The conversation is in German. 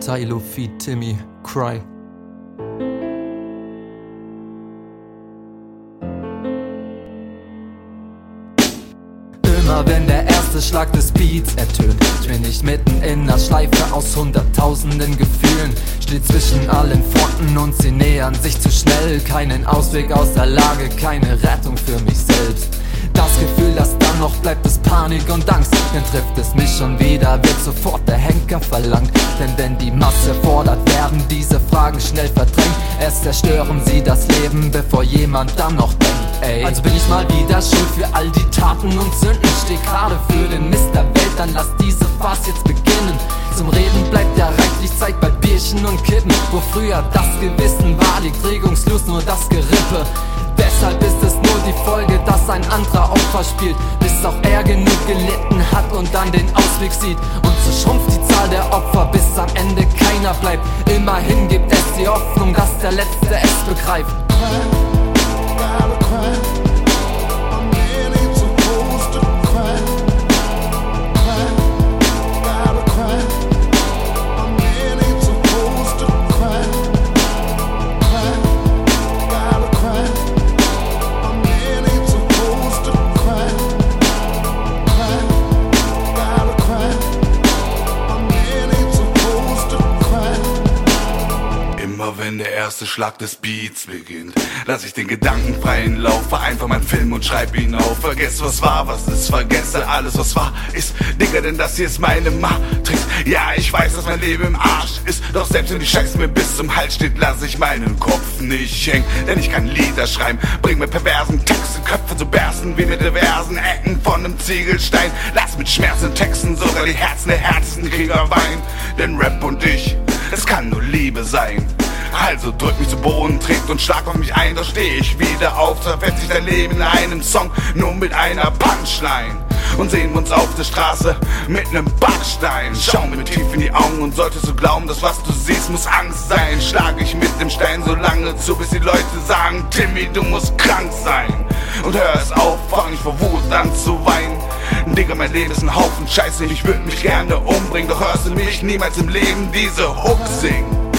Tylo feed Timmy, cry. Immer wenn der erste Schlag des Beats ertönt, ich bin nicht mitten in der Schleife aus hunderttausenden Gefühlen. Steht zwischen allen Fronten und sie nähern sich zu schnell. Keinen Ausweg aus der Lage, keine Rettung für mich selbst. Das Gefühl, das dann noch bleibt, Panik und Angst. Dann trifft es mich schon wieder, wird sofort der Henker verlangt. Denn wenn die Masse fordert, werden diese Fragen schnell verdrängt. Es zerstören sie das Leben, bevor jemand dann noch denkt. Ey. Also bin ich mal wieder schuld für all die Taten und Sünden. Steh gerade für den Mist der Welt, dann lass diese Farce jetzt beginnen. Zum Reden bleibt ja reichlich Zeit bei Bierchen und Kippen. Wo früher das Gewissen war, liegt regungslos nur das Gerippe. Deshalb ist es die Folge, dass ein anderer Opfer spielt, bis auch er genug gelitten hat und dann den Ausweg sieht. Und so schrumpft die Zahl der Opfer, bis am Ende keiner bleibt. Immerhin gibt es die Hoffnung, dass der Letzte es begreift. Erste Schlag des Beats beginnt, lass ich den Gedanken freien Lauf, vereinfache meinen Film und schreib ihn auf. Vergess was war, was ist, vergesse alles was war ist. Digga, denn das hier ist meine Matrix. Ja, ich weiß, dass mein Leben im Arsch ist, doch selbst wenn die Scheiße mir bis zum Hals steht, lass ich meinen Kopf nicht hängen. Denn ich kann Lieder schreiben, bring mir perversen Texte, Köpfe zu bersten, wie mit diversen Ecken von einem Ziegelstein. Lass mit Schmerzen Texten sogar die Herzen der härtesten Krieger weinen. Denn Rap und ich, es kann nur Liebe sein. Also drück mich zu Boden, trägt und schlag auf mich ein, da steh ich wieder auf, zerfetzt sich dein Leben in einem Song, nur mit einer Punchline. Und sehen uns auf der Straße mit nem Backstein. Schau mir tief in die Augen und solltest du glauben, dass was du siehst, muss Angst sein. Schlag ich mit dem Stein so lange zu, bis die Leute sagen, Timmy, du musst krank sein. Und hör es auf, fang nicht vor Wut an zu weinen. Digga, mein Leben ist ein Haufen Scheiße, ich würd mich gerne umbringen, doch hörst du mich niemals im Leben diese Hook singen.